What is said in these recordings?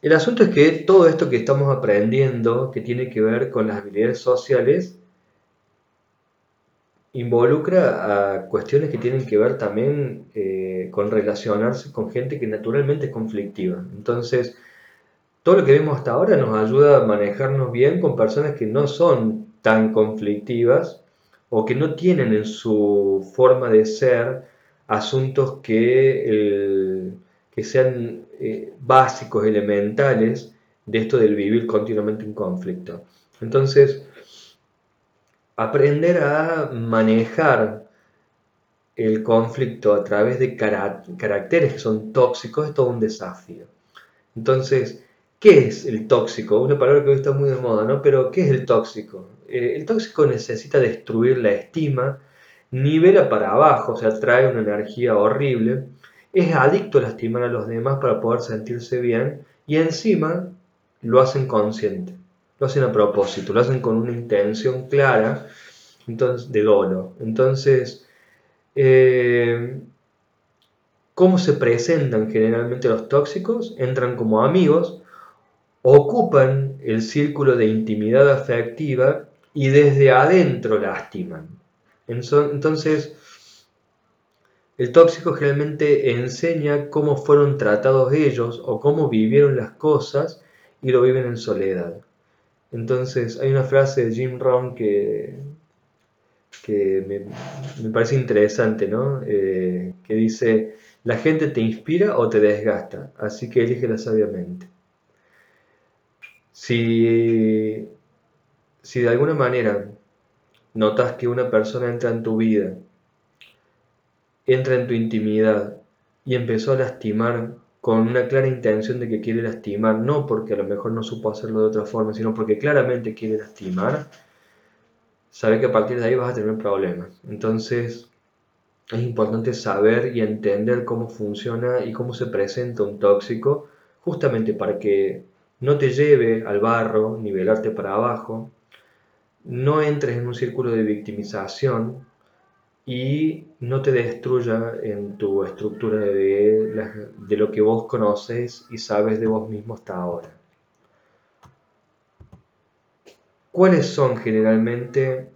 El asunto es que todo esto que estamos aprendiendo, que tiene que ver con las habilidades sociales, involucra a cuestiones que tienen que ver también eh, con relacionarse con gente que naturalmente es conflictiva. Entonces, todo lo que vemos hasta ahora nos ayuda a manejarnos bien con personas que no son tan conflictivas o que no tienen en su forma de ser asuntos que, que sean eh, básicos, elementales de esto del vivir continuamente en conflicto. Entonces, aprender a manejar el conflicto a través de caracteres que son tóxicos es todo un desafío. Entonces, ¿qué es el tóxico? Una palabra que hoy está muy de moda, ¿no? Pero, ¿qué es el tóxico? Eh, el tóxico necesita destruir la estima, nivela para abajo, o sea, trae una energía horrible, es adicto a lastimar a los demás para poder sentirse bien y encima lo hacen consciente, lo hacen a propósito, lo hacen con una intención clara de dolo. Entonces, eh, ¿cómo se presentan generalmente los tóxicos? Entran como amigos, ocupan el círculo de intimidad afectiva y desde adentro lastiman. Entonces, el tóxico generalmente enseña cómo fueron tratados ellos o cómo vivieron las cosas y lo viven en soledad. Entonces, hay una frase de Jim Rohn que, que me, parece interesante, ¿no? Eh, que dice, la gente te inspira o te desgasta, así que elígela sabiamente. Si si de alguna manera notas que una persona entra en tu vida, entra en tu intimidad y empezó a lastimar con una clara intención de que quiere lastimar, no porque a lo mejor no supo hacerlo de otra forma, sino porque claramente quiere lastimar, sabe que a partir de ahí vas a tener problemas. Entonces, es importante saber y entender cómo funciona y cómo se presenta un tóxico, justamente para que no te lleve al barro, nivelarte para abajo, no entres en un círculo de victimización y no te destruya en tu estructura de, de lo que vos conoces y sabes de vos mismo hasta ahora. ¿Cuáles son generalmente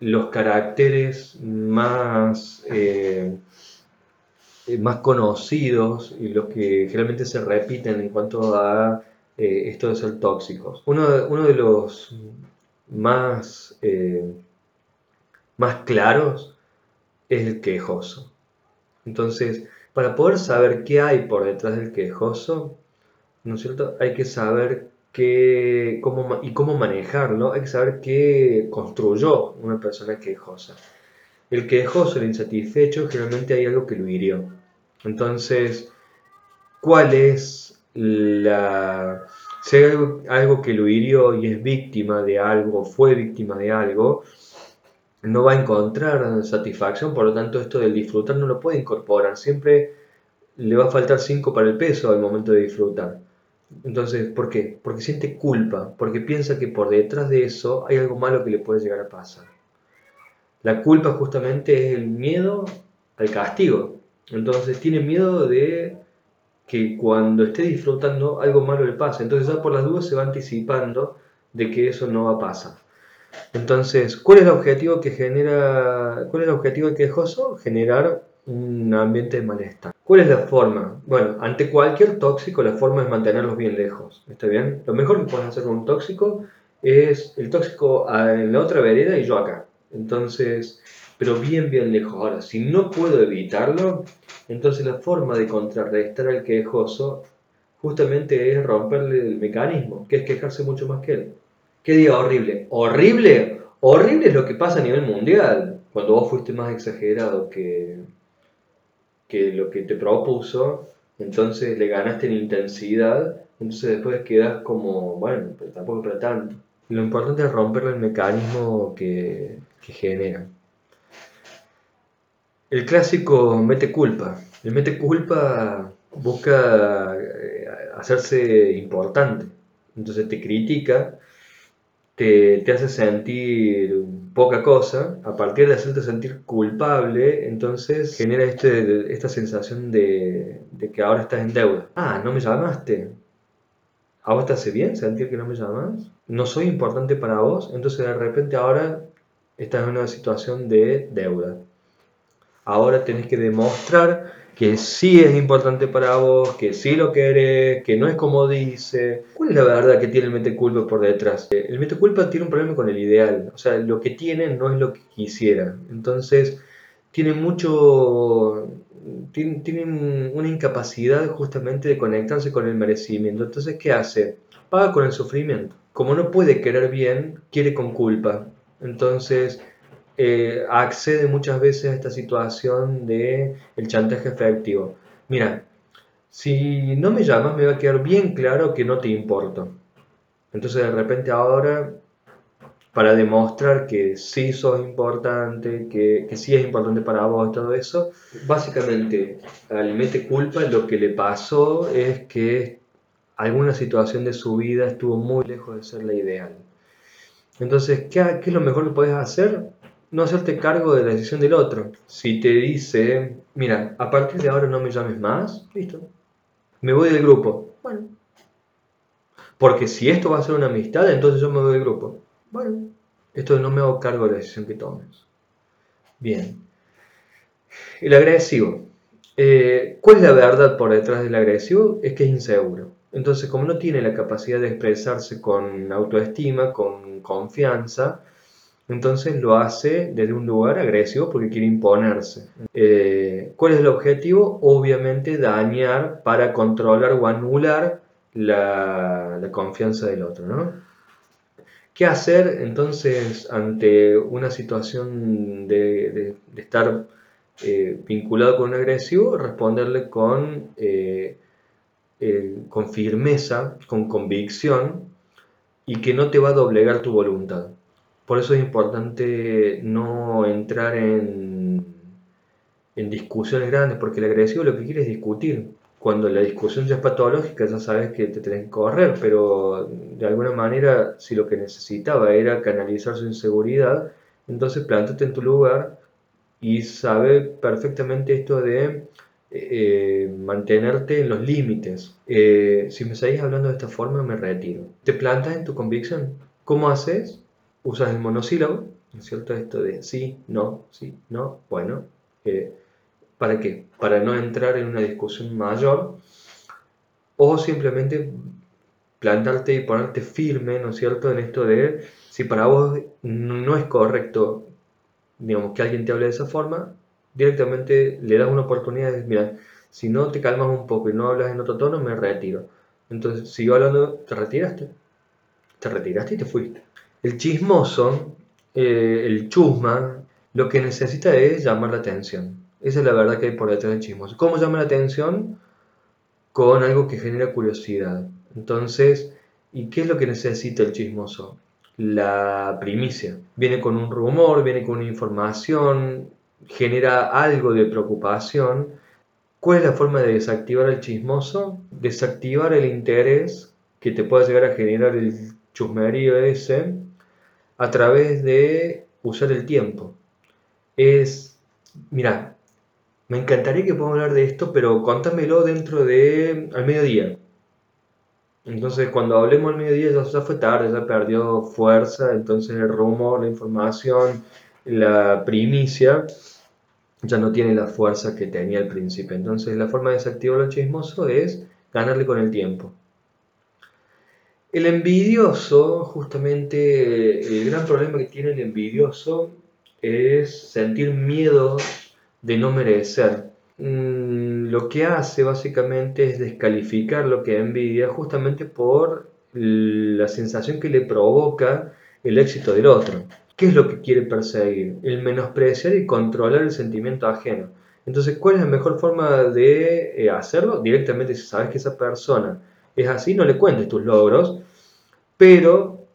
los caracteres más, eh, más conocidos y los que generalmente se repiten en cuanto a eh, esto de ser tóxicos? Uno, uno de los más, eh, más claros es el quejoso. Entonces, para poder saber qué hay por detrás del quejoso, ¿no es cierto? Hay que saber qué, cómo, y cómo manejarlo, hay que saber qué construyó una persona quejosa. El quejoso, el insatisfecho, generalmente hay algo que lo hirió. Entonces, ¿cuál es la, si hay algo, que lo hirió y es víctima de algo, fue víctima de algo, no va a encontrar satisfacción, por lo tanto esto del disfrutar no lo puede incorporar, siempre le va a faltar 5 para el peso al momento de disfrutar. Entonces, ¿por qué? Porque siente culpa, porque piensa que por detrás de eso hay algo malo que le puede llegar a pasar. La culpa justamente es el miedo al castigo. Entonces tiene miedo de que cuando esté disfrutando algo malo le pasa. Entonces ya por las dudas se va anticipando de que eso no va a pasar. Entonces, ¿cuál es el objetivo que genera, cuál es el objetivo quejoso? Generar un ambiente de malestar. ¿Cuál es la forma? Bueno, ante cualquier tóxico la forma es mantenerlos bien lejos. ¿Está bien? Lo mejor que puedes hacer con un tóxico es el tóxico en la otra vereda y yo acá. Entonces, pero bien, bien lejos. Ahora, si no puedo evitarlo, entonces la forma de contrarrestar al quejoso justamente es romperle el mecanismo, que es quejarse mucho más que él. ¿Qué diga horrible? ¿Horrible? Horrible es lo que pasa a nivel mundial. Cuando vos fuiste más exagerado que, que lo que te propuso, entonces le ganaste en intensidad, entonces después quedas como, bueno, pero tampoco para tanto. Lo importante es romperle el mecanismo que, que genera. El clásico mete culpa. El mete culpa busca eh, hacerse importante. Entonces te critica, te, te, hace sentir poca cosa. A partir de hacerte sentir culpable, entonces genera este, esta sensación de, de que ahora estás en deuda. Ah, no me llamaste. ¿A vos te bien sentir que no me llamas? ¿No soy importante para vos? Entonces de repente ahora estás en una situación de deuda. Ahora tenés que demostrar que sí es importante para vos, que sí lo querés, que no es como dice. ¿Cuál es la verdad que tiene el mete culpa por detrás? El mete culpa tiene un problema con el ideal, o sea, lo que tiene no es lo que quisiera. Entonces, tiene mucho, tienen, una incapacidad justamente de conectarse con el merecimiento. Entonces, ¿qué hace? Paga con el sufrimiento. Como no puede querer bien, quiere con culpa. Entonces, eh, accede muchas veces a esta situación de el chantaje efectivo. Mira, si no me llamas, me va a quedar bien claro que no te importo. Entonces, de repente ahora para demostrar que sí sos importante, que, sí es importante para vos todo eso. Básicamente, al mete culpa lo que le pasó es que alguna situación de su vida estuvo muy lejos de ser la ideal. Entonces, ¿qué, qué es lo mejor que puedes hacer? No hacerte cargo de la decisión del otro. Si te dice, mira, a partir de ahora no me llames más, listo. Me voy del grupo. Bueno. Porque si esto va a ser una amistad, entonces yo me voy del grupo. Bueno, esto no me hago cargo de la decisión que tomes. Bien. El agresivo. Eh, ¿Cuál es la verdad por detrás del agresivo? Es que es inseguro. Entonces, como no tiene la capacidad de expresarse con autoestima, con confianza, entonces lo hace desde un lugar agresivo porque quiere imponerse. Eh, ¿Cuál es el objetivo? Obviamente dañar para controlar o anular la, confianza del otro, ¿no? ¿Qué hacer entonces ante una situación de, estar eh, vinculado con un agresivo? Responderle con, eh, con firmeza, con convicción y que no te va a doblegar tu voluntad. Por eso es importante no entrar en, en discusiones grandes, porque el agresivo lo que quiere es discutir cuando la discusión ya es patológica, ya sabes que te tenés que correr, pero de alguna manera, si lo que necesitaba era canalizar su inseguridad, entonces plántate en tu lugar y sabe perfectamente esto de eh, mantenerte en los límites. Eh, si me seguís hablando de esta forma, me retiro. Te plantas en tu convicción. ¿Cómo haces? Usas el monosílabo, ¿no es cierto? Esto de sí, no, sí, no, bueno. Eh, ¿Para qué? Para no entrar en una discusión mayor o simplemente plantarte y ponerte firme, ¿no es cierto?, en esto de si para vos no es correcto, digamos, que alguien te hable de esa forma, directamente le das una oportunidad de mira, si no te calmas un poco y no hablas en otro tono, me retiro. Entonces, sigo hablando, te retiraste. Te retiraste y te fuiste. El chismoso, eh, el chusma, lo que necesita es llamar la atención. Esa es la verdad que hay por detrás del chismoso. ¿Cómo llama la atención? Con algo que genera curiosidad. Entonces, ¿y qué es lo que necesita el chismoso? La primicia. Viene con un rumor, viene con una información, genera algo de preocupación. ¿Cuál es la forma de desactivar al chismoso? Desactivar el interés que te pueda llegar a generar el chusmerío ese a través de usar el tiempo. Es, mira, me encantaría que podamos hablar de esto, pero contámelo dentro de al mediodía. Entonces, cuando hablemos al mediodía ya, fue tarde, ya perdió fuerza, entonces el rumor, la información, la primicia ya no tiene la fuerza que tenía al principio. Entonces, la forma de desactivar lo chismoso es ganarle con el tiempo. El envidioso, justamente, el gran problema que tiene el envidioso es sentir miedo de no merecer. Mm, lo que hace básicamente es descalificar lo que envidia justamente por la sensación que le provoca el éxito del otro. ¿Qué es lo que quiere perseguir? El menospreciar y controlar el sentimiento ajeno. Entonces, ¿cuál es la mejor forma de eh, hacerlo? Directamente, si sabes que esa persona es así, no le cuentes tus logros, pero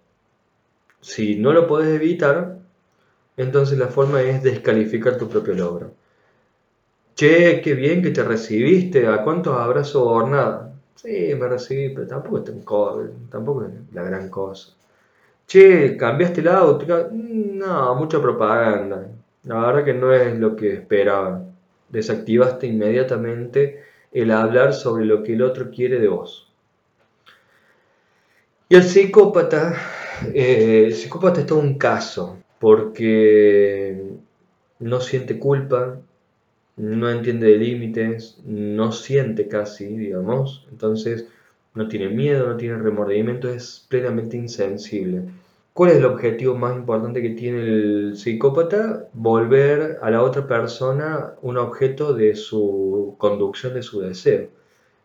si no lo puedes evitar, entonces la forma es descalificar tu propio logro. Che, qué bien que te recibiste, ¿a cuántos habrás sobornado? Sí, me recibí, pero tampoco es, tampoco es la gran cosa. Che, ¿cambiaste el auto? No, mucha propaganda. La verdad que no es lo que esperaba. Desactivaste inmediatamente el hablar sobre lo que el otro quiere de vos. Y el psicópata, eh, el psicópata es todo un caso, porque no siente culpa, no entiende de límites, no siente casi, digamos, entonces no tiene miedo, no tiene remordimiento, es plenamente insensible. ¿Cuál es el objetivo más importante que tiene el psicópata? Volver a la otra persona un objeto de su conducción, de su deseo.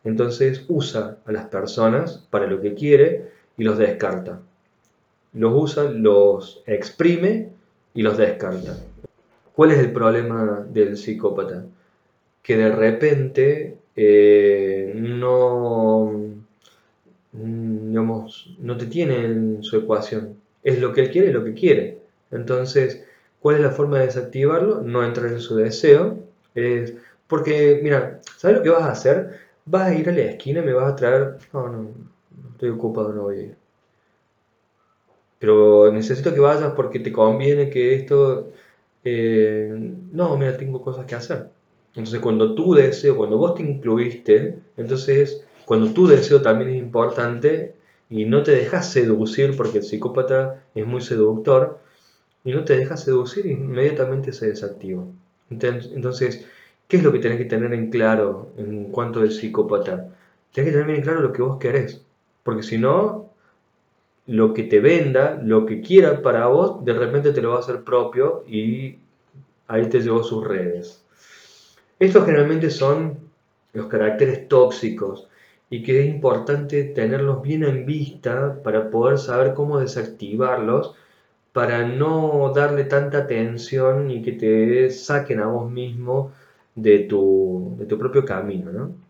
Entonces usa a las personas para lo que quiere y los descarta. Los usa, los exprime y los descarta. ¿Cuál es el problema del psicópata? Que de repente eh, no, mm, digamos, no te tiene en su ecuación es lo que él quiere, lo que quiere. Entonces, ¿cuál es la forma de desactivarlo? No entrar en su deseo. Es porque, mira, ¿sabes lo que vas a hacer? Vas a ir a la esquina y me vas a traer... No, estoy ocupado, no voy a ir. Pero necesito que vayas porque te conviene que esto... Eh, no, mira, tengo cosas que hacer. Entonces, cuando tu deseo, cuando vos te incluiste, entonces, cuando tu deseo también es importante, y no te dejas seducir porque el psicópata es muy seductor y no te dejas seducir inmediatamente se desactiva. Entonces, ¿qué es lo que tenés que tener en claro en cuanto al psicópata? Tenés que tener bien en claro lo que vos querés, porque si no, lo que te venda, lo que quiera para vos, de repente te lo va a hacer propio y ahí te llevó sus redes. Estos generalmente son los caracteres tóxicos y que es importante tenerlos bien en vista para poder saber cómo desactivarlos, para no darle tanta atención y que te saquen a vos mismo de tu, de tu propio camino. ¿no?